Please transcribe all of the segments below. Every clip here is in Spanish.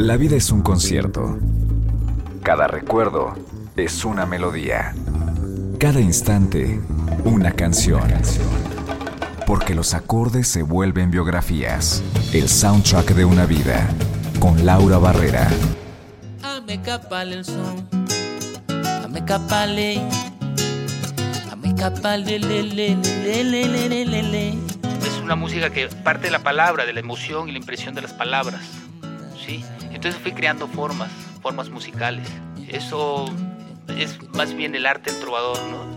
La vida es un concierto. Cada recuerdo es una melodía. Cada instante, una canción. Porque los acordes se vuelven biografías. El soundtrack de una vida. Con Laura Barrera. Es una música que parte de la palabra, de la emoción y la impresión de las palabras. ¿sí? Entonces fui creando formas, formas musicales. Eso es más bien el arte del trovador, ¿no?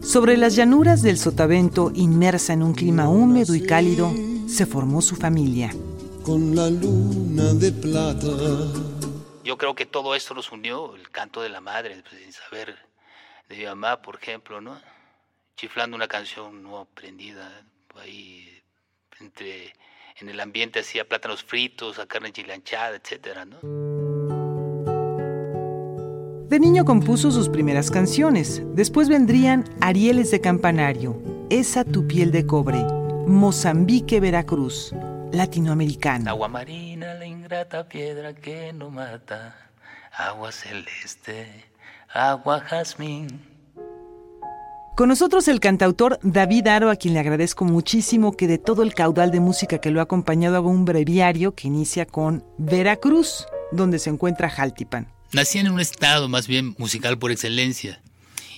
Sobre las llanuras del Sotavento, inmersa en un clima húmedo y cálido, se formó su familia. Con la luna de plata. Yo creo que todo esto nos unió, el canto de la madre, pues, sin saber de mi mamá, por ejemplo, ¿no? Chiflando una canción no aprendida, ahí entre, en el ambiente hacía plátanos fritos, a carne chilanchada, etcétera, ¿no? De niño compuso sus primeras canciones. Después vendrían Arieles de Campanario, Esa tu piel de cobre, Mozambique, Veracruz, Latinoamericana. Agua marina, la ingrata piedra que no mata, agua celeste, agua jazmín. Con nosotros el cantautor David Aro, a quien le agradezco muchísimo que de todo el caudal de música que lo ha acompañado haga un breviario que inicia con Veracruz, donde se encuentra Jaltipan. Nací en un estado más bien musical por excelencia.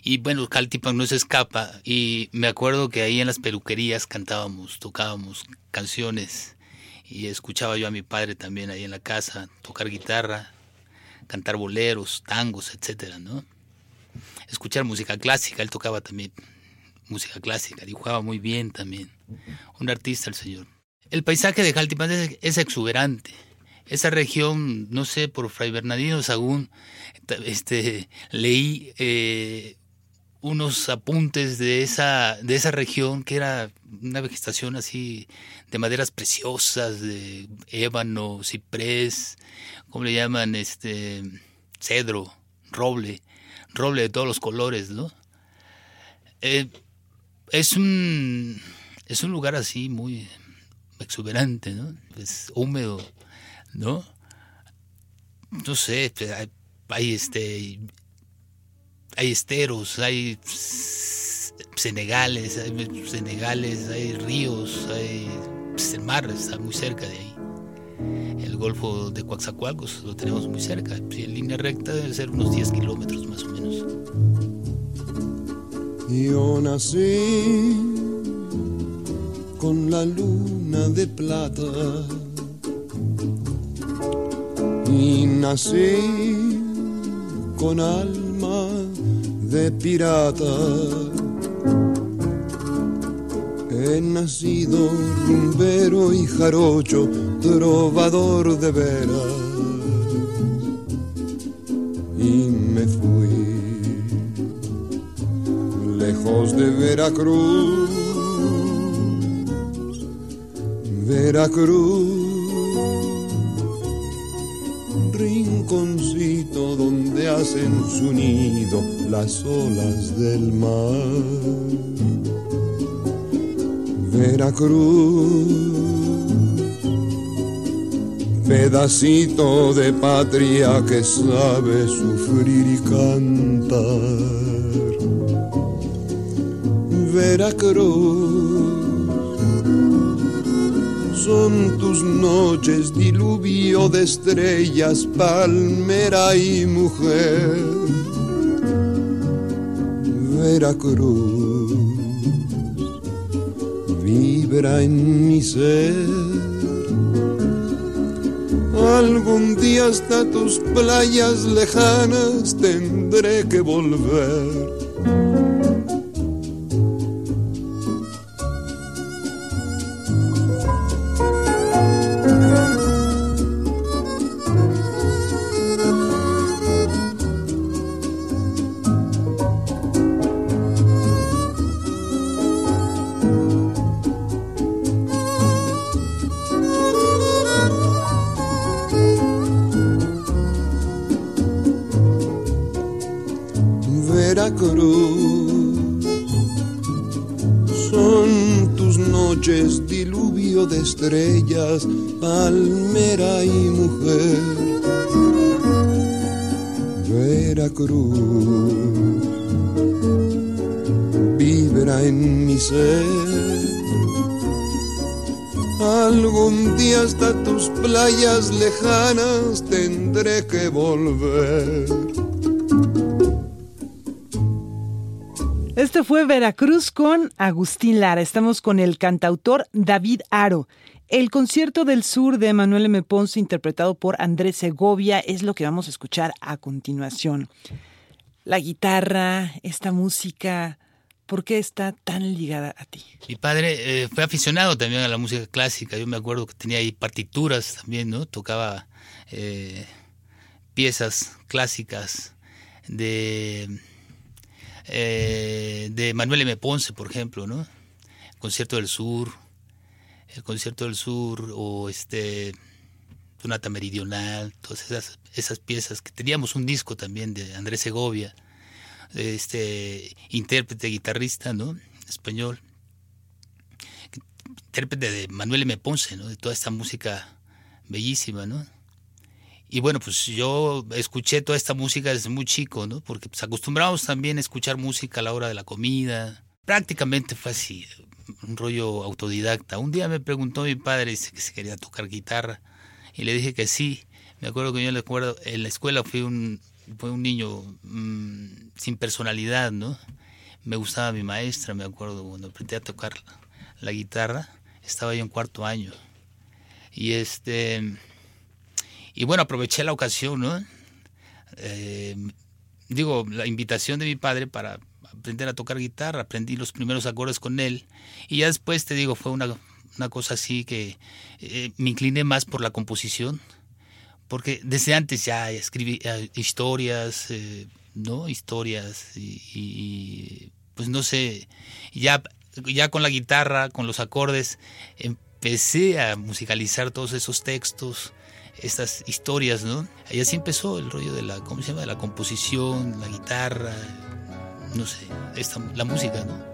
Y bueno, Jaltipan no se escapa. Y me acuerdo que ahí en las peluquerías cantábamos, tocábamos canciones. Y escuchaba yo a mi padre también ahí en la casa tocar guitarra, cantar boleros, tangos, etcétera, ¿no? Escuchar música clásica, él tocaba también música clásica, dibujaba muy bien también, un artista el señor. El paisaje de Jaltipan es, exuberante. Esa región, no sé, por Fray Bernardino Sagún, este, leí eh, unos apuntes de esa, de esa región, que era una vegetación así de maderas preciosas, de ébano, ciprés, ¿cómo le llaman? Este, cedro, roble roble de todos los colores, ¿no? Eh, es un es un lugar así muy exuberante, ¿no? Es húmedo, ¿no? No sé, hay, este hay esteros, hay senegales, hay senegales, hay ríos, hay pues, el mar está muy cerca de ahí el Golfo de Coaxacualcos, lo tenemos muy cerca. Si en línea recta debe ser unos 10 kilómetros más o menos. Yo nací con la luna de plata y nací con alma de pirata He nacido rumbero y jarocho, trovador de veras. Y me fui lejos de Veracruz, Veracruz, rinconcito donde hacen su nido las olas del mar. Veracruz, pedacito de patria que sabe sufrir y cantar. Veracruz, son tus noches diluvio de estrellas, palmera y mujer. Veracruz en mi ser. Algún día hasta tus playas lejanas tendré que volver estrellas, palmera y mujer. Veracruz vibra en mi ser. Algún día hasta tus playas lejanas tendré que volver Este fue Veracruz con Agustín Lara. Estamos con el cantautor David Aro. El concierto del sur de Manuel M. Ponce, interpretado por Andrés Segovia, es lo que vamos a escuchar a continuación. La guitarra, esta música, ¿por qué está tan ligada a ti? Mi padre eh, fue aficionado también a la música clásica. Yo me acuerdo que tenía ahí partituras también, ¿no? Tocaba eh, piezas clásicas de eh, de Manuel M. Ponce, por ejemplo, ¿no? Concierto del Sur, el concierto del Sur o este Sonata Meridional, todas esas, esas piezas que teníamos un disco también de Andrés Segovia, este intérprete guitarrista, ¿no? Español, intérprete de Manuel M. Ponce, ¿no? De toda esta música bellísima, ¿no? Y bueno, pues yo escuché toda esta música desde muy chico, ¿no? Porque pues acostumbramos también a escuchar música a la hora de la comida. Prácticamente fue así, un rollo autodidacta. Un día me preguntó mi padre si quería tocar guitarra y le dije que sí. Me acuerdo que yo le acuerdo, en la escuela fui un, fue un niño mm, sin personalidad, ¿no? Me gustaba mi maestra, me acuerdo, cuando aprendí a tocar la guitarra, estaba yo en cuarto año. Y este y bueno, aproveché la ocasión, ¿no? Eh, digo, la invitación de mi padre para aprender a tocar guitarra, aprendí los primeros acordes con él y ya después te digo, fue una, cosa así que eh, me incliné más por la composición, porque desde antes ya escribí eh, historias, ¿no? Historias y, pues no sé, ya, ya con la guitarra, con los acordes, empecé a musicalizar todos esos textos estas historias, ¿no? Ahí así empezó el rollo de la, ¿cómo se llama? De la composición, la guitarra, no sé, esta, la música, ¿no?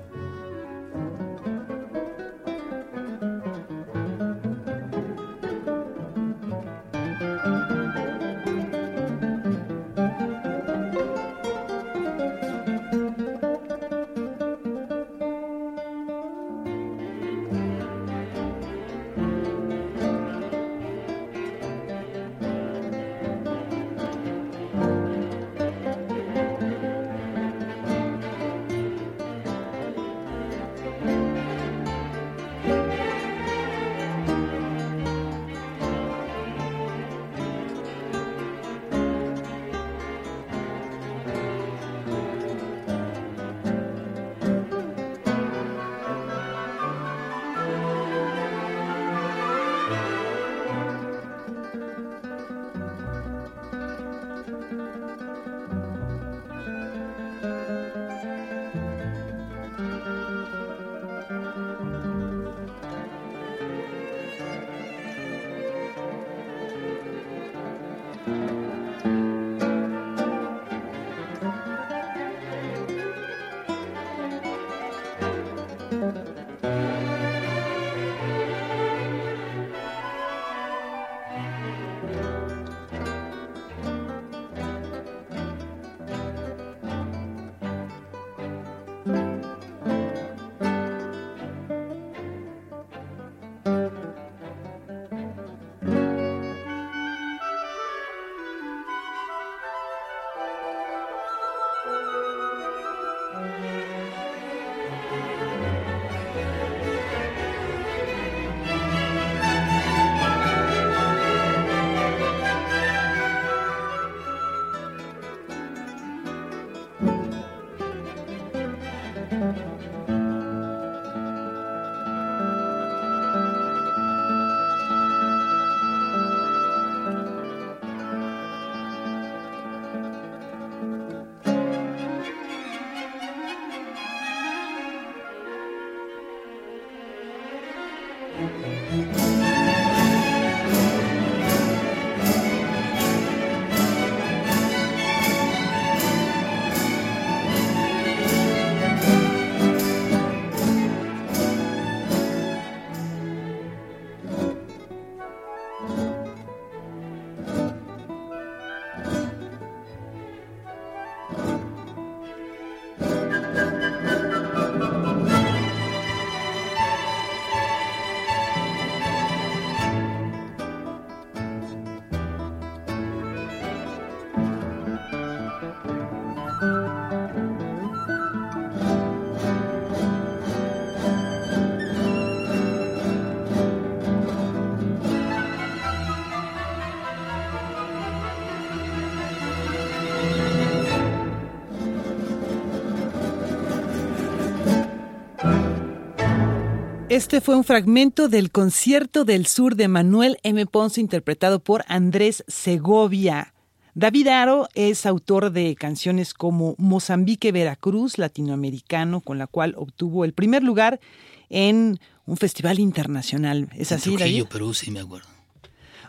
Este fue un fragmento del concierto del sur de Manuel M. Ponce interpretado por Andrés Segovia. David Aro es autor de canciones como Mozambique Veracruz latinoamericano, con la cual obtuvo el primer lugar en un festival internacional. ¿Es así, Trujillo, David? Perú, sí me acuerdo.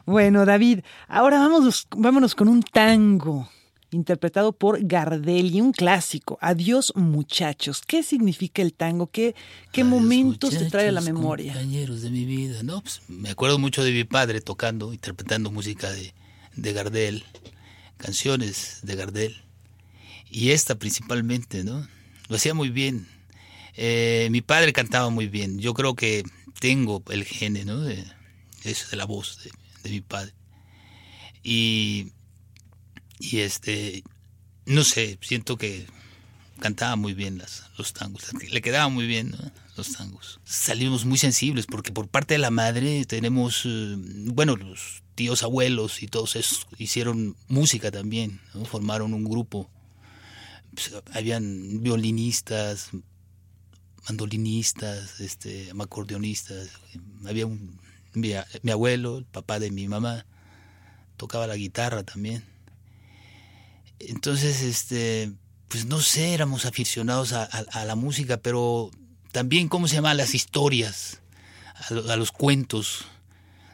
Bueno, David, ahora vamos, vámonos con un tango interpretado por Gardel y un clásico, Adiós muchachos. ¿Qué significa el tango? ¿Qué, qué Adiós, momentos te trae a la memoria? Compañeros de mi vida. No, pues, me acuerdo mucho de mi padre tocando, interpretando música de, de Gardel, canciones de Gardel. Y esta principalmente, ¿no? Lo hacía muy bien. Eh, mi padre cantaba muy bien. Yo creo que tengo el gene, ¿no? De, eso de la voz de, de mi padre. Y, y este, no sé, siento que cantaba muy bien las, los tangos, le quedaba muy bien ¿no? los tangos. Salimos muy sensibles porque por parte de la madre tenemos, eh, bueno, los tíos abuelos y todos esos hicieron música también, ¿no? formaron un grupo. Pues, habían violinistas, mandolinistas, este, acordeonistas. Había un, mi, mi abuelo, el papá de mi mamá, tocaba la guitarra también. Entonces, este, pues no sé, éramos aficionados a, a, la música, pero también, ¿cómo se llama? Las historias, a, a, los cuentos,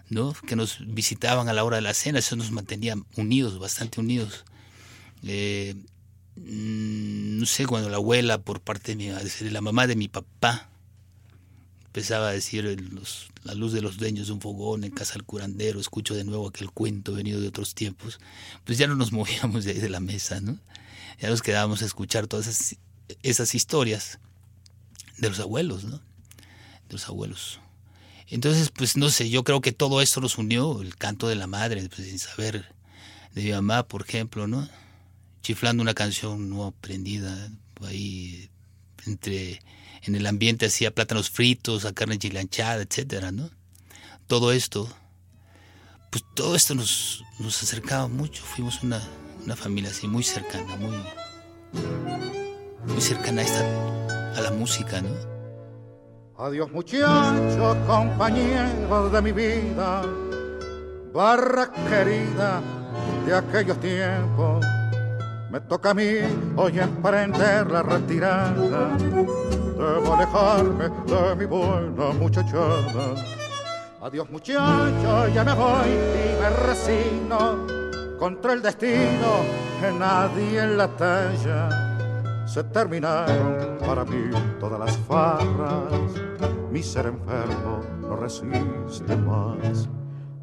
¿no? Que nos visitaban a la hora de la cena, eso nos mantenía unidos, bastante unidos. Eh, no sé, cuando la abuela, por parte de, mi, la mamá de mi papá, empezaba a decir la luz de los dueños de un fogón en casa del curandero, escucho de nuevo aquel cuento venido de otros tiempos, pues ya no nos movíamos de ahí de la mesa, ¿no? Ya nos quedábamos a escuchar todas esas, esas historias de los abuelos, ¿no? De los abuelos. Entonces, pues no sé, yo creo que todo esto nos unió, el canto de la madre, pues sin saber de mi mamá, por ejemplo, ¿no? Chiflando una canción no aprendida, ahí entre en el ambiente hacía plátanos fritos, a carne chilanchada, etcétera, ¿no? Todo esto, pues todo esto nos, nos acercaba mucho, fuimos una, una familia así muy cercana, muy, muy cercana a, esta, a la música, ¿no? Adiós muchachos, compañeros de mi vida, barra querida de aquellos tiempos. Me toca a mí hoy emprender la retirada. Debo alejarme de mi buena muchachada. Adiós muchachos, ya me voy y me resigno contra el destino que nadie en la talla. Se terminaron para mí todas las farras. Mi ser enfermo no resiste más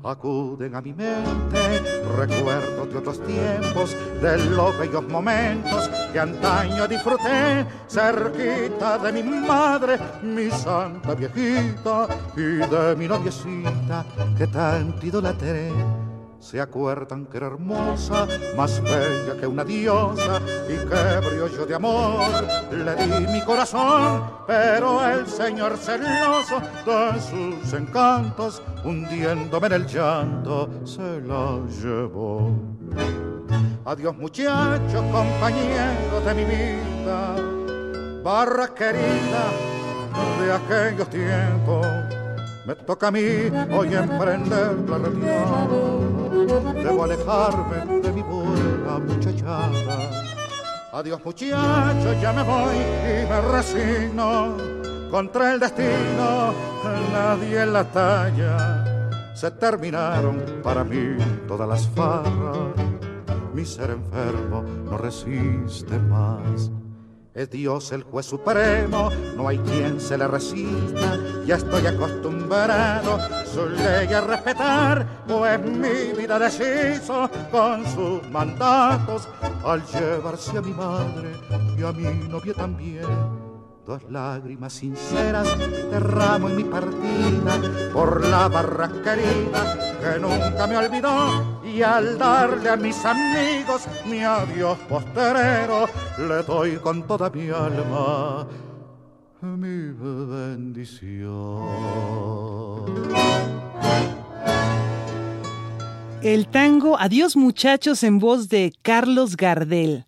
acuden a mi mente recuerdos de otros tiempos, de los bellos momentos que antaño disfruté cerquita de mi madre, mi santa viejita, y de mi noviecita que tanto idolatré. Se acuerdan que era hermosa, más bella que una diosa, y que brillo de amor le di mi corazón, pero el señor celoso de sus encantos, hundiéndome en el llanto, se la llevó. Adiós muchachos, compañeros de mi vida, barra querida de aquellos tiempos. Me toca a mí hoy emprender la retirada. Debo alejarme de mi buena muchachada. Adiós muchachos, ya me voy y me resigno. Contra el destino, nadie en la talla. Se terminaron para mí todas las farras. Mi ser enfermo no resiste más. Es Dios el juez supremo, no hay quien se le resista. Ya estoy acostumbrado su ley a respetar, pues mi vida deshizo con sus mandatos al llevarse a mi madre y a mi novia también. Dos lágrimas sinceras derramo en mi partida por la barra querida que nunca me olvidó al darle a mis amigos mi adiós posterero le doy con toda mi alma mi bendición. El tango Adiós muchachos en voz de Carlos Gardel.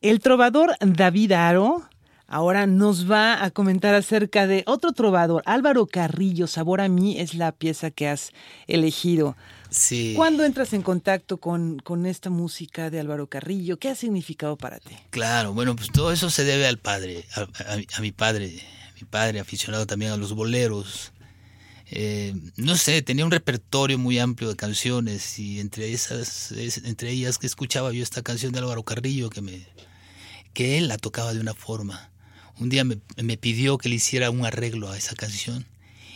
El trovador David Aro Ahora nos va a comentar acerca de otro trovador, Álvaro Carrillo, Sabor a mí es la pieza que has elegido. Sí. ¿Cuándo entras en contacto con, con esta música de Álvaro Carrillo? ¿Qué ha significado para ti? Claro, bueno, pues todo eso se debe al padre, a, a- a mi padre, mi padre aficionado también a los boleros. Eh, no sé, tenía un repertorio muy amplio de canciones y entre esas, es- entre ellas que escuchaba yo esta canción de Álvaro Carrillo que me, que él la tocaba de una forma. Un día me, me pidió que le hiciera un arreglo a esa canción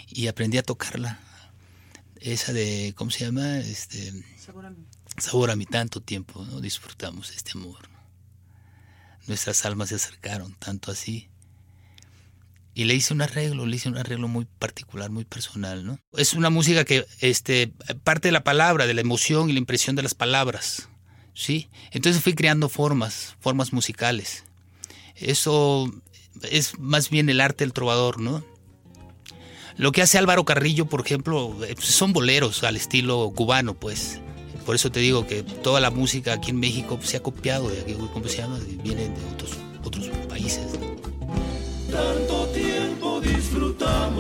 y aprendí a tocarla. Esa de, ¿cómo se llama? Este, Sabor a mi tanto tiempo, ¿no? Disfrutamos este amor. Nuestras almas se acercaron tanto así. Y le hice un arreglo, le hice un arreglo muy particular, muy personal, ¿no? Es una música que este, parte de la palabra, de la emoción y la impresión de las palabras, ¿sí? Entonces fui creando formas, formas musicales. Eso es más bien el arte del trovador, ¿no? Lo que hace Álvaro Carrillo, por ejemplo, eh, son boleros al estilo cubano, pues. Por eso te digo que toda la música aquí en México se ha copiado de aquí, ¿cómo se llama? Viene de otros, otros países. Tanto tiempo disfrutamos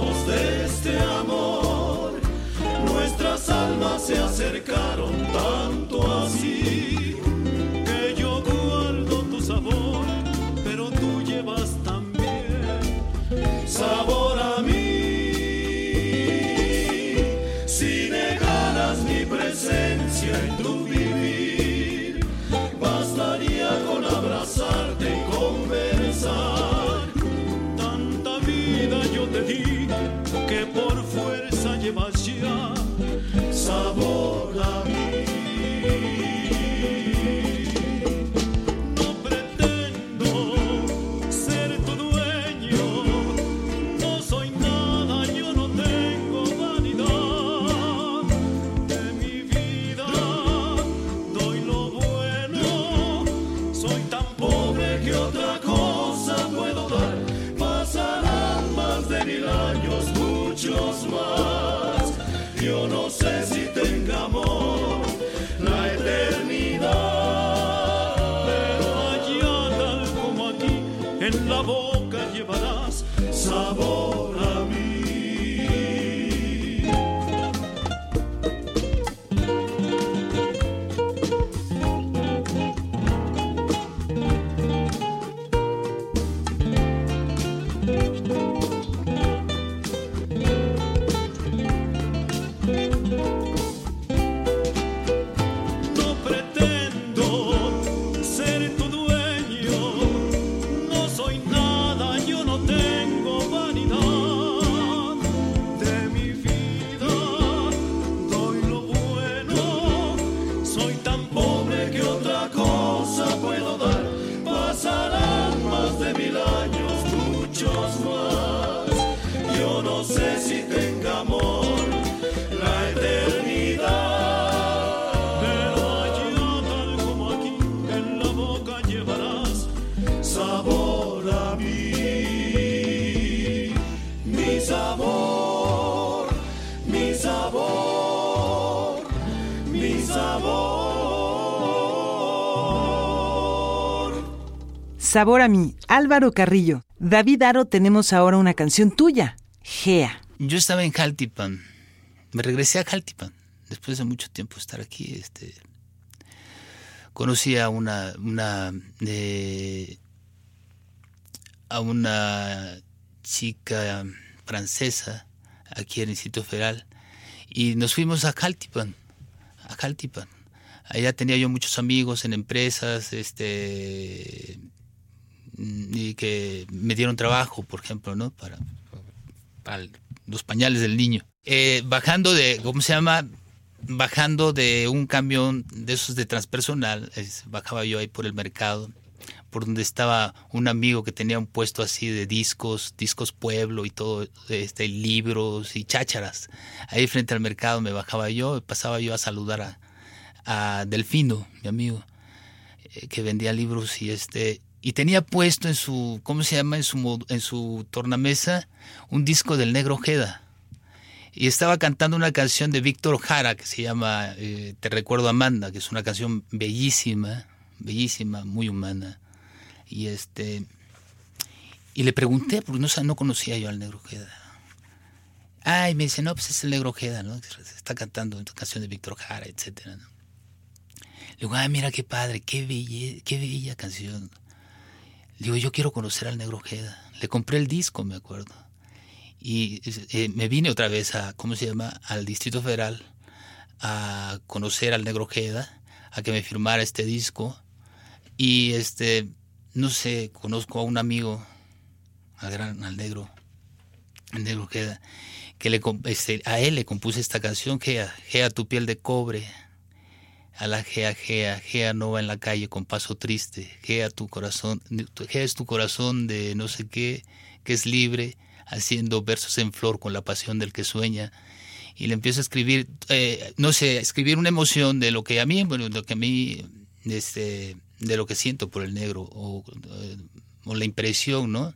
Sabor a mí, Álvaro Carrillo. David Aro, tenemos ahora una canción tuya, Gea. Yo estaba en Jaltipan. Me regresé a Jaltipan después de mucho tiempo estar aquí. Este, conocí a una, una eh, a una chica francesa aquí en el Instituto Federal y nos fuimos a Jaltipan, a Jaltipan. Allá tenía yo muchos amigos en empresas, este y que me dieron trabajo, por ejemplo, ¿no? Para, los pañales del niño. Eh, bajando de, ¿cómo se llama? Bajando de un camión de esos de transpersonal, bajaba yo ahí por el mercado, por donde estaba un amigo que tenía un puesto así de discos, discos pueblo y todo, este, libros y chácharas. Ahí frente al mercado me bajaba yo, pasaba yo a saludar a, a Delfino, mi amigo eh, que vendía libros y este y tenía puesto en su cómo se llama en su en su tornamesa un disco del Negro Ojeda y estaba cantando una canción de Víctor Jara que se llama eh, Te recuerdo Amanda que es una canción bellísima bellísima muy humana y este Y le pregunté, porque no, no conocía yo al negro Ojeda. Ay, me dice, no, pues es el negro Ojeda, ¿no? Está cantando una canción de Víctor Jara, etcétera, ¿no? Le digo, ay, mira qué padre, qué, qué bella canción. Digo, yo quiero conocer al negro Ojeda. Le compré el disco, me acuerdo. Y eh, me vine otra vez a, ¿cómo se llama? Al Distrito Federal a conocer al negro Ojeda, a que me firmara este disco. Y este, no sé, conozco a un amigo, al gran, al negro, al negro Ojeda, que le, este, a él le compuse esta canción, Gea, Gea tu piel de cobre, a la Gea, Gea, Gea no va en la calle con paso triste, Gea tu corazón, Gea es tu corazón de no sé qué, que es libre, haciendo versos en flor con la pasión del que sueña. Y le empiezo a escribir, eh, no sé, escribir una emoción de lo que a mí, bueno, lo que a mí, este, de lo que siento por el negro, o, o la impresión, ¿no?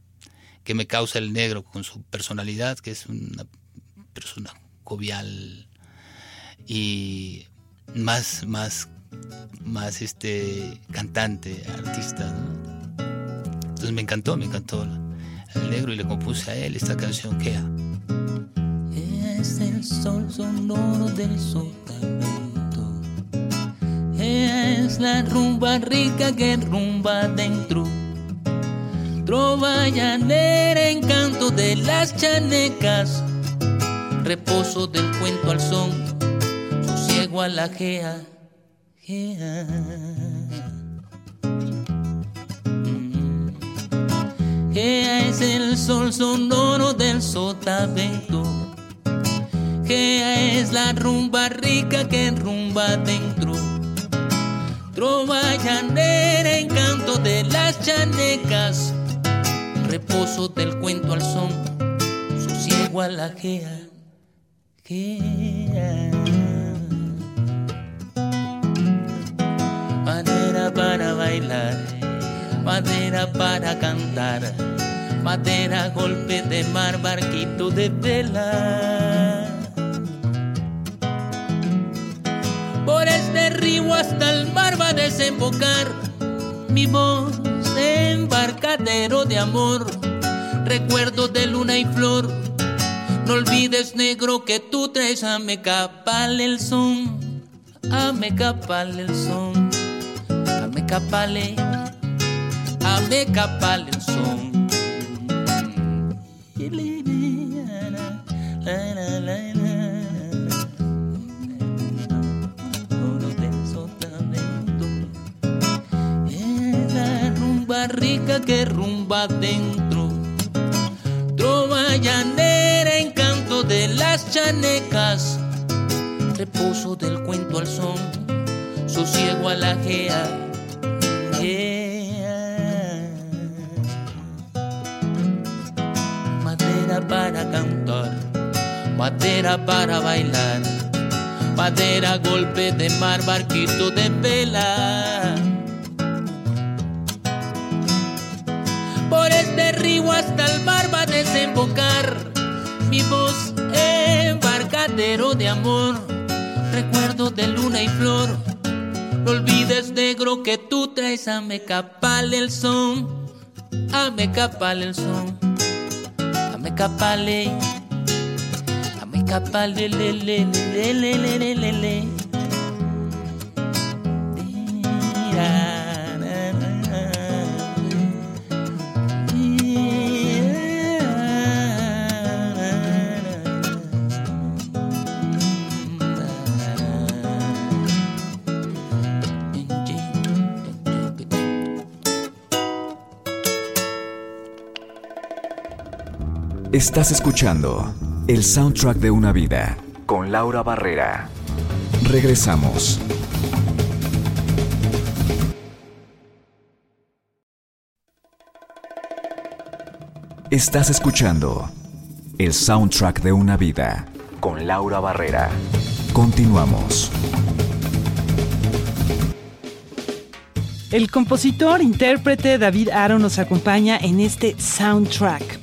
Que me causa el negro con su personalidad, que es una persona jovial y más, más, más este cantante, artista. ¿no? Entonces me encantó, me encantó el negro y le compuse a él esta canción que Es el sol sonoro del sotavento. Es la rumba rica que rumba dentro. Trova llanera, encanto de las chanecas. Reposo del cuento al son, sosiego a la gea. gea. Gea es el sol sonoro del sotavento. Gea es la rumba rica que rumba dentro. Trova llanera, encanto de las chanecas. Reposo del cuento al son, sosiego a la gea. Gea. Madera para bailar, madera para cantar, madera golpe de mar, barquito de vela. Por este río hasta el mar va a desembocar mi voz, embarcadero de amor, recuerdo de luna y flor. No olvides, negro, que tú traes a me capal el son, a me capal el son, capale, a me capal el son. Rica que rumba dentro. Trova llanera, encanto de las chanecas. Reposo del cuento al son, sosiego a la gea. Madera para cantar, madera para bailar, madera golpe de mar, barquito de vela. Por este río hasta el mar va a desembocar mi voz, embarcadero de amor, recuerdo de luna y flor. No olvides, negro, que tú traes a me capal el son, a me capal el son, a me capale, a me capale, le, le, le, le, le, le, le, le. Estás escuchando el soundtrack de una vida con Laura Barrera. Regresamos. Estás escuchando el soundtrack de una vida con Laura Barrera. Continuamos. El compositor, intérprete David Aro nos acompaña en este soundtrack.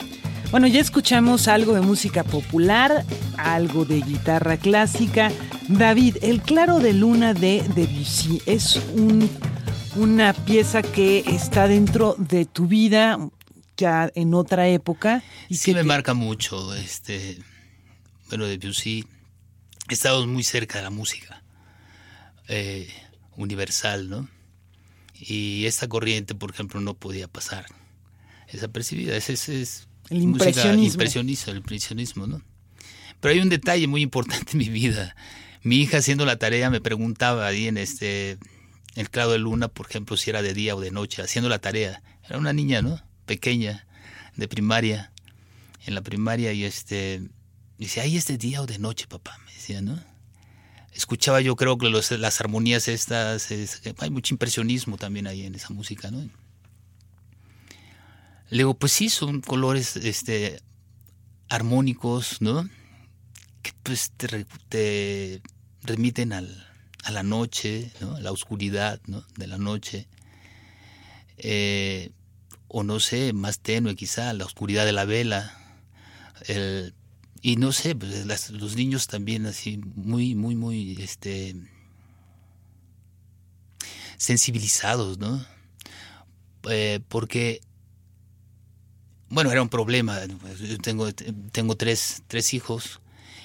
Bueno, ya escuchamos algo de música popular, algo de guitarra clásica. David, El Claro de Luna de Debussy es un- una pieza que está dentro de tu vida. ya en otra época. Y sí que me te- marca mucho, este, bueno, Debussy. Estamos muy cerca de la música eh, universal, ¿no? Y esta corriente, por ejemplo, no podía pasar desapercibida. Ese, ese es El música impresionismo. impresionista, el impresionismo, ¿no? Pero hay un detalle muy importante en mi vida. Mi hija haciendo la tarea me preguntaba ahí en este el claro de luna, por ejemplo, si era de día o de noche, haciendo la tarea. Era una niña, ¿no? Pequeña, de primaria, en la primaria y este dice, "Ay, es de día o de noche, papá", me decía, ¿no? Escuchaba yo creo que los- las armonías estas, es- hay mucho impresionismo también ahí en esa música, ¿no? Le digo, pues sí, son colores este, armónicos, ¿no? Que pues te, te remiten al, a la noche, la oscuridad, ¿no? De la noche. Eh, o no sé, más tenue quizá, la oscuridad de la vela. El- y no sé, pues los niños también así, muy, muy, muy, este, sensibilizados, ¿no? Eh, porque bueno, era un problema. Yo tengo, tengo tres, tres hijos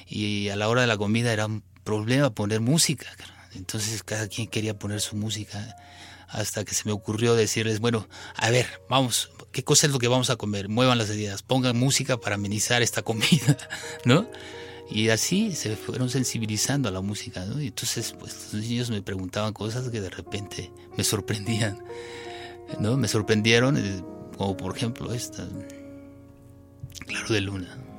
y a la hora de la comida era un problema poner música. Entonces cada quien quería poner su música hasta que se me ocurrió decirles, bueno, a ver, vamos, ¿qué cosa es lo que vamos a comer? Muevan las ideas, pongan música para amenizar esta comida, ¿no? Y así se fueron sensibilizando a la música, ¿no? Y entonces, pues los niños me preguntaban cosas que de repente me sorprendían, ¿no? Me sorprendieron, eh, como por ejemplo esta, Claro de Luna.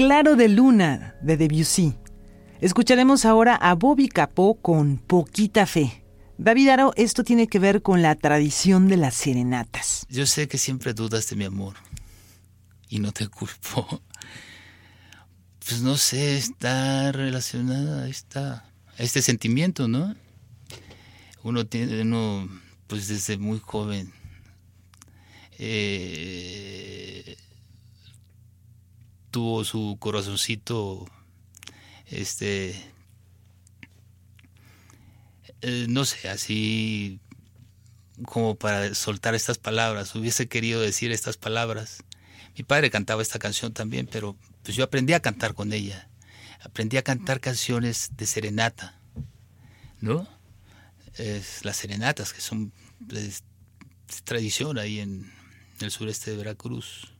Claro de Luna de Debussy. Escucharemos ahora a Bobby Capó con Poquita Fe. David Aro, esto tiene que ver con la tradición de las serenatas. Yo sé que siempre dudas de mi amor y no te culpo. Pues no sé, está relacionada esta, este sentimiento, ¿no? Uno tiene, uno, pues desde muy joven, eh, tuvo su corazoncito, este, eh, no sé, así como para soltar estas palabras. Hubiese querido decir estas palabras. Mi padre cantaba esta canción también, pero pues yo aprendí a cantar con ella. Aprendí a cantar canciones de serenata, ¿no? Es las serenatas, que son es, tradición ahí en, el sureste de Veracruz.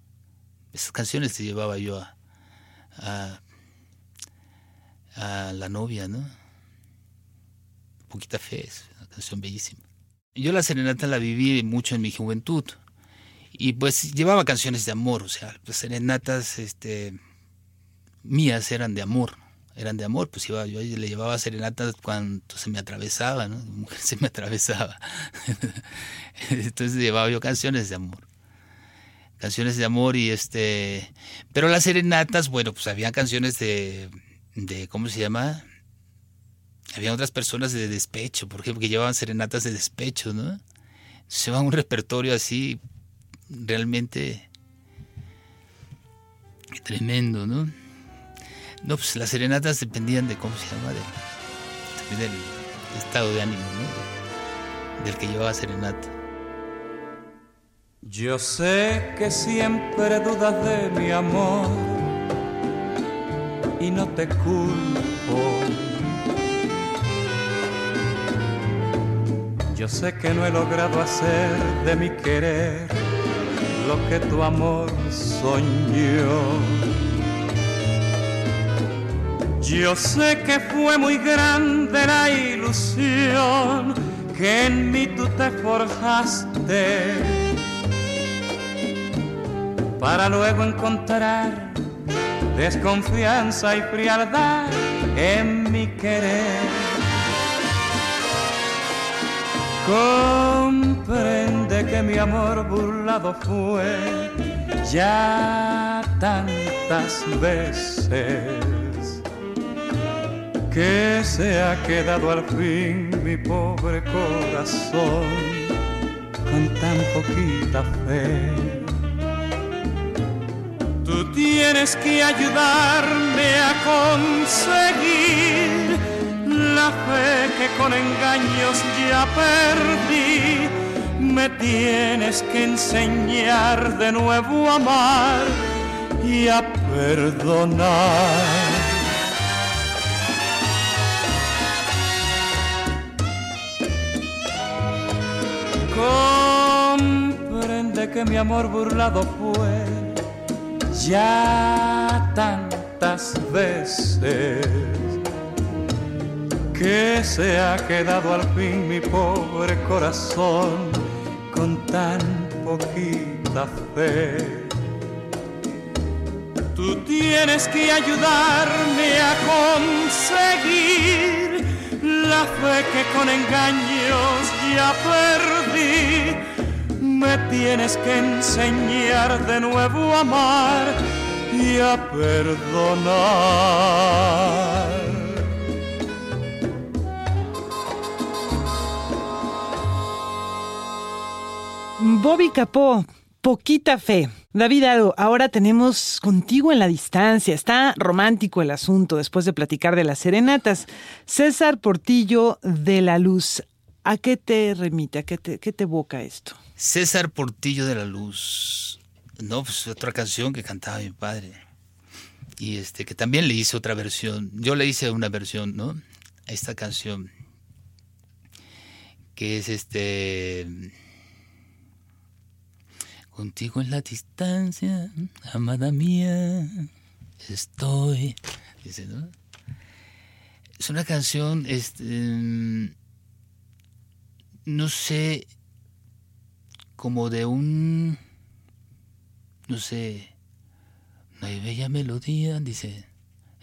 Esas canciones te llevaba yo a, a, la novia, ¿no? Poquita fe, es una canción bellísima. Yo la serenata la viví mucho en mi juventud y pues llevaba canciones de amor, o sea, pues serenatas este, mías eran de amor, eran de amor, pues iba, yo le llevaba serenatas cuando se me atravesaba, ¿no? mujer se me atravesaba. Entonces llevaba yo canciones de amor. Canciones de amor y este... Pero las serenatas, bueno, pues había canciones de, de ¿cómo se llama? Había otras personas de despecho, por ejemplo, llevaban serenatas de despecho, ¿no? Se va un repertorio así realmente tremendo, ¿no? No, pues las serenatas dependían de cómo se llama, del, del estado de ánimo, ¿no? Del que llevaba serenata. Yo sé que siempre dudas de mi amor y no te culpo. Yo sé que no he logrado hacer de mi querer lo que tu amor soñó. Yo sé que fue muy grande la ilusión que en mí tú te forjaste para luego encontrar desconfianza y frialdad en mi querer. Comprende que mi amor burlado fue ya tantas veces que se ha quedado al fin mi pobre corazón con tan poquita fe. Tú tienes que ayudarme a conseguir la fe que con engaños ya perdí. Me tienes que enseñar de nuevo a amar y a perdonar. Comprende que mi amor burlado fue ya tantas veces que se ha quedado al fin mi pobre corazón con tan poquita fe. Tú tienes que ayudarme a conseguir la fe que con engaños ya perdí. Me tienes que enseñar de nuevo a amar y a perdonar. Bobby Capó, poquita fe. David Aro, ahora tenemos contigo en la distancia. Está romántico el asunto después de platicar de las serenatas. César Portillo de la Luz. ¿A qué te remite? ¿A qué te, qué te esto? César Portillo de la Luz. No, pues otra canción que cantaba mi padre. Y este, que también le hice otra versión. Yo le hice una versión, ¿no? A esta canción. Que es este. Contigo en la distancia, amada mía, estoy. Dice, ¿no? Es una canción, este, no sé, como de un, no sé, No hay bella melodía, dice,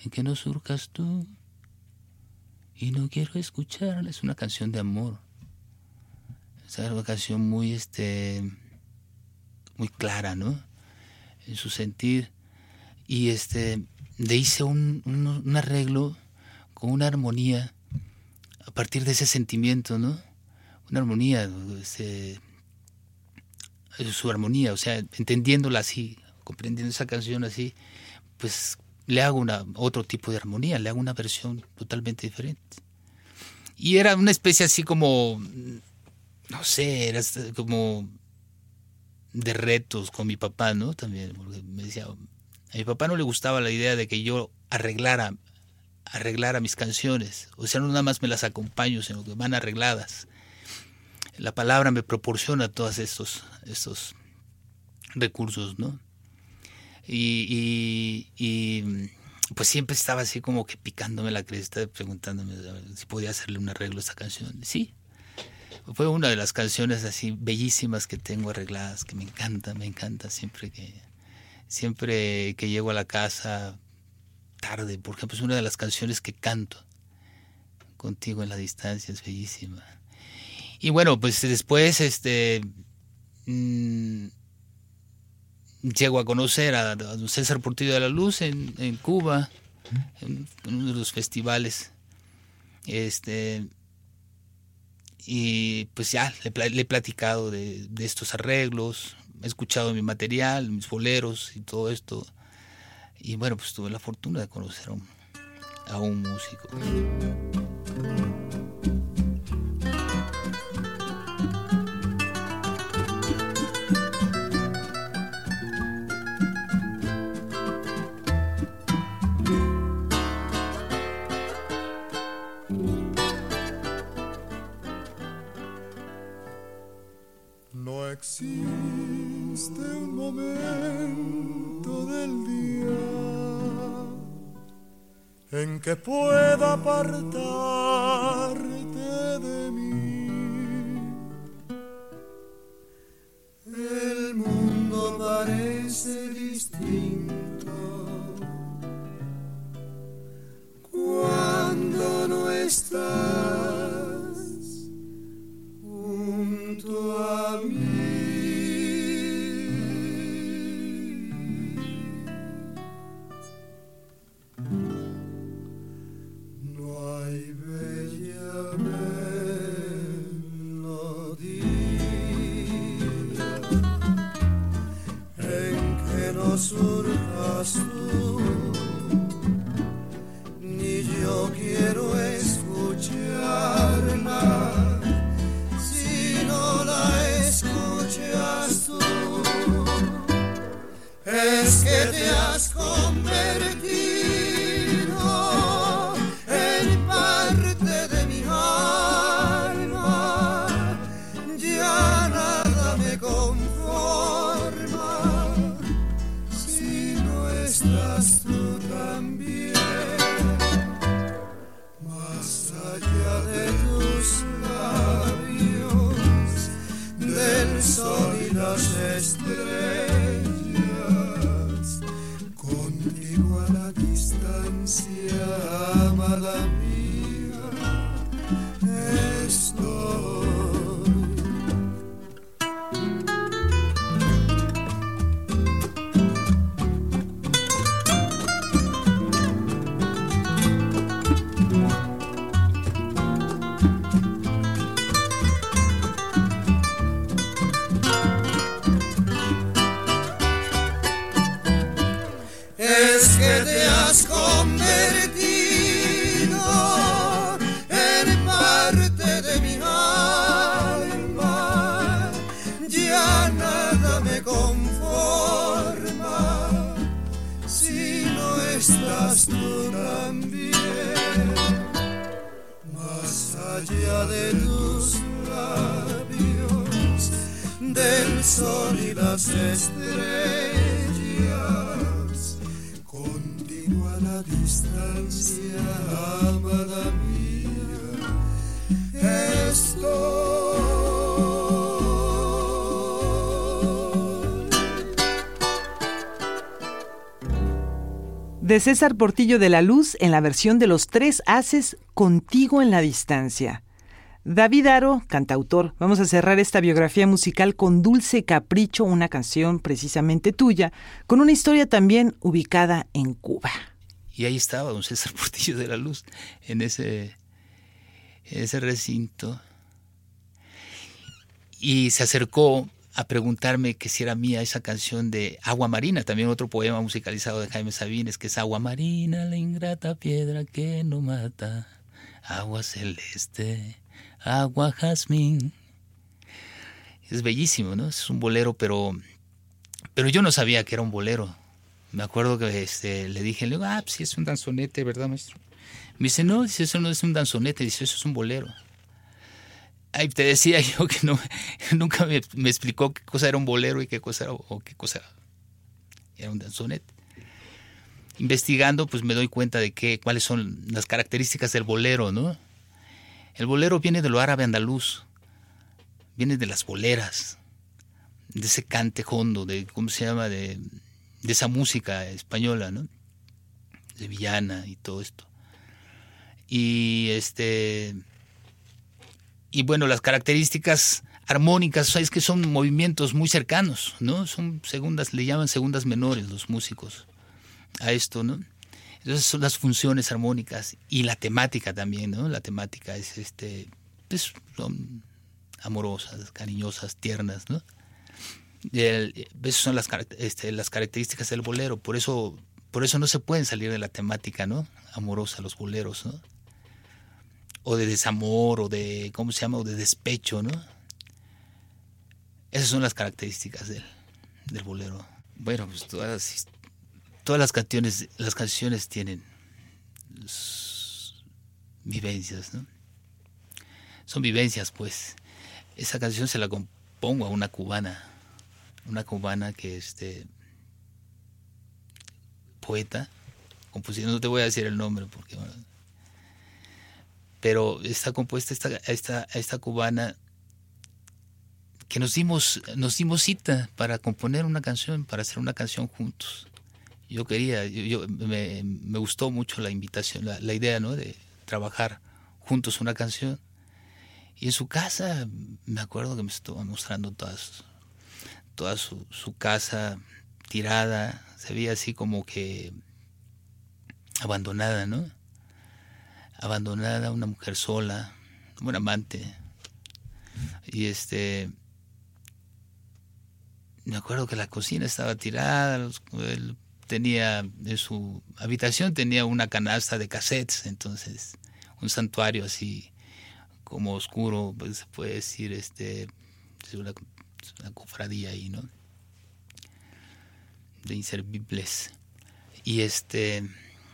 en que no surcas tú. Y no quiero escucharla. Es una canción de amor. Es una canción muy, este, muy clara, ¿no? En su sentir. Y este, le hice un, un, un arreglo con una armonía a partir de ese sentimiento, ¿no? Una armonía, este, su armonía, o sea, entendiéndola así, comprendiendo esa canción así, pues le hago una, otro tipo de armonía, le hago una versión totalmente diferente. Y era una especie así como, no sé, era como de retos con mi papá, ¿no? También, porque me decía, a mi papá no le gustaba la idea de que yo arreglara, arreglara mis canciones, o sea, no nada más me las acompaño, sino que van arregladas. La palabra me proporciona todos estos, estos recursos, ¿no? Y, y, y, pues siempre estaba así como que picándome la cresta, preguntándome si podía hacerle un arreglo a esta canción. Sí, fue una de las canciones así bellísimas que tengo arregladas, que me encanta, me encanta siempre que, siempre que llego a la casa tarde, por ejemplo, es una de las canciones que canto contigo en la distancia, es bellísima. Y bueno, pues después este mmm, llego a conocer a, César Portillo de la Luz en, Cuba, en, uno de los festivales. Este, y pues ya le, le he platicado de, de, estos arreglos, he escuchado mi material, mis boleros y todo esto. Y bueno, pues tuve la fortuna de conocer a un, a un músico. Que pueda de César Portillo de la Luz en la versión de Los Tres Haces Contigo en la Distancia. David Aro, cantautor, vamos a cerrar esta biografía musical con Dulce Capricho, una canción precisamente tuya, con una historia también ubicada en Cuba. Y ahí estaba don César Portillo de la Luz, en ese, en ese recinto. Y se acercó a preguntarme que si era mía esa canción de Agua Marina, también otro poema musicalizado de Jaime Sabines, que es Agua Marina, la ingrata piedra que no mata, agua celeste, agua jazmín. Es bellísimo, ¿no? Es un bolero, pero, pero yo no sabía que era un bolero. Me acuerdo que este, le dije, le digo, ah, pues sí, es un danzonete, ¿verdad, maestro? Me dice, no, eso no es un danzonete, dice, eso es un bolero. Ay, te decía yo que no, nunca me, explicó qué cosa era un bolero y qué cosa era, o qué cosa era un danzonete. Investigando, pues me doy cuenta de qué, cuáles son las características del bolero, ¿no? El bolero viene de lo árabe andaluz, viene de las boleras, de ese cante hondo, de, ¿cómo se llama?, de, de esa música española, ¿no? De villana y todo esto. Y este y bueno, las características armónicas, es que son movimientos muy cercanos, ¿no? Son segundas, le llaman segundas menores los músicos a esto, ¿no? Entonces son las funciones armónicas y la temática también, ¿no? La temática es este, pues son amorosas, cariñosas, tiernas, ¿no? El, esas son las, este, las características del bolero, por eso, por eso no se pueden salir de la temática, ¿no? Amorosa, los boleros, ¿no? O de desamor, o de, ¿cómo se llama?, o de despecho, ¿no? Esas son las características del, del bolero. Bueno, pues todas todas las canciones, las canciones tienen vivencias, ¿no? Son vivencias, pues. Esa canción se la compongo a una cubana, una cubana que este poeta, composición, no te voy a decir el nombre porque bueno, pero está compuesta esta, esta, esta cubana que nos dimos, nos dimos cita para componer una canción, para hacer una canción juntos. Yo quería, yo, me, me, gustó mucho la invitación, la, la, idea ¿no? de trabajar juntos una canción. Y en su casa, me acuerdo que me estaba mostrando todas, toda su, su casa tirada, se veía así como que abandonada, ¿no? Abandonada, una mujer sola, un amante. Y este me acuerdo que la cocina estaba tirada, él tenía en su habitación tenía una canasta de cassettes, entonces un santuario así como oscuro, pues se puede decir este una, una cofradía ahí, ¿no? De inservibles. Y este,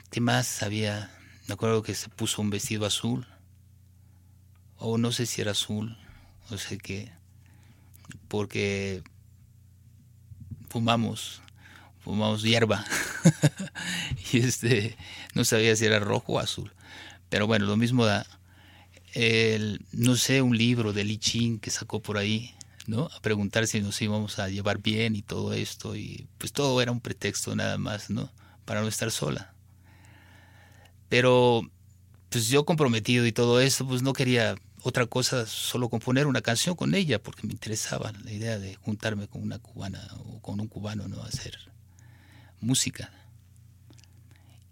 ¿qué más había? Me acuerdo que se puso un vestido azul, o no sé si era azul, no sé qué, porque fumamos, fumamos hierba, y este, no sabía si era rojo o azul, pero bueno, lo mismo da, el, no sé, un libro de Li Ching que sacó por ahí, ¿no? A preguntar si nos íbamos a llevar bien y todo esto, y pues todo era un pretexto nada más, ¿no? Para no estar sola. Pero pues yo comprometido y todo eso, pues no quería otra cosa, solo componer una canción con ella, porque me interesaba la idea de juntarme con una cubana o con un cubano, ¿no? Hacer música.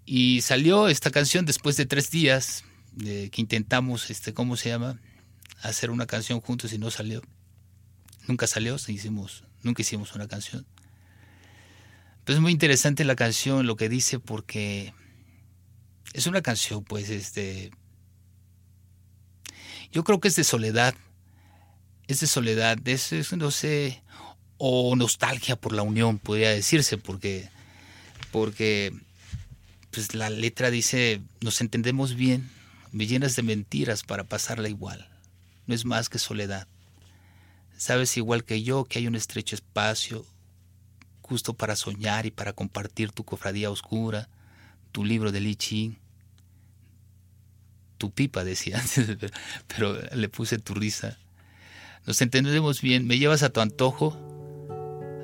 Y salió esta canción después de tres días de que intentamos, este, ¿cómo se llama? Hacer una canción juntos y no salió. Nunca salió, hicimos, nunca hicimos una canción. Pues es muy interesante la canción, lo que dice, porque es una canción, pues, este. Yo creo que es de soledad. Es de soledad, es, es no sé, o nostalgia por la unión, podría decirse, porque, porque pues la letra dice, nos entendemos bien, me llenas de mentiras para pasarla igual. No es más que soledad. Sabes igual que yo que hay un estrecho espacio justo para soñar y para compartir tu cofradía oscura, tu libro de Li Ching, tu pipa, decía pero le puse tu risa. Nos entendemos bien, me llevas a tu antojo,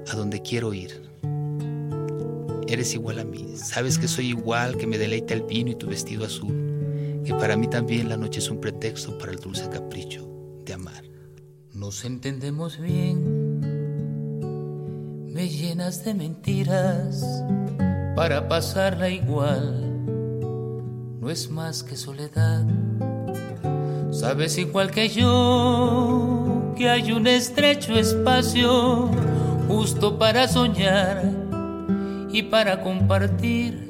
a donde quiero ir. eres igual a mí. Sabes que soy igual, que me deleita el vino y tu vestido azul. Que para mí también la noche es un pretexto para el dulce capricho de amar. Nos entendemos bien. Me llenas de mentiras para pasarla igual. No es más que soledad. Sabes igual que yo que hay un estrecho espacio justo para soñar y para compartir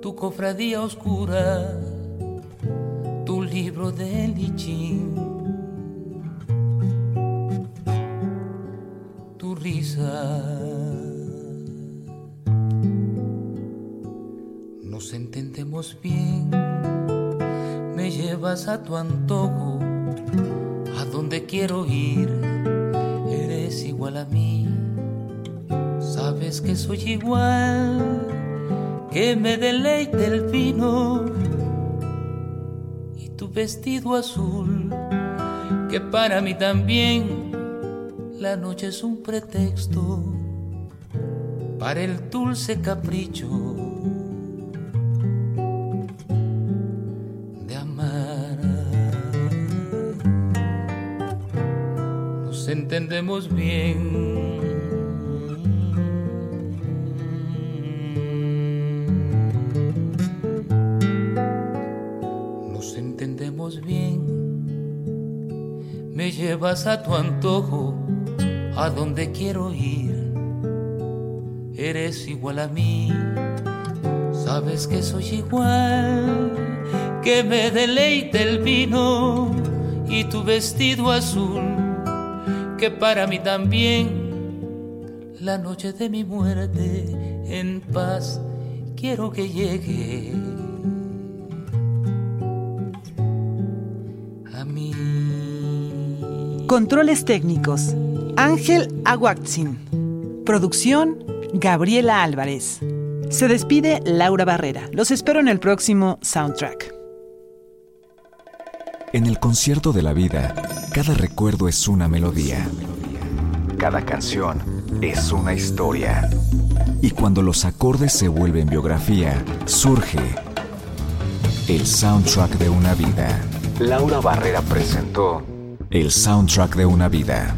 tu cofradía oscura, tu libro de lichín, tu risa. Nos entendemos bien, me llevas a tu antojo, a donde quiero ir, eres igual a mí. Sabes que soy igual, que me deleite el vino y tu vestido azul, que para mí también la noche es un pretexto para el dulce capricho Nos entendemos bien. Llevas a tu antojo a donde quiero ir. Eres igual a mí, sabes que soy igual, que me deleite el vino y tu vestido azul, que para mí también la noche de mi muerte en paz quiero que llegue. Controles técnicos. Ángel Aguaxin. Producción. Gabriela Álvarez. Se despide Laura Barrera. Los espero en el próximo Soundtrack. En el concierto de la vida, cada recuerdo es una melodía. Cada canción es una historia. Y cuando los acordes se vuelven biografía, surge el soundtrack de una vida. Laura Barrera presentó el soundtrack de una vida.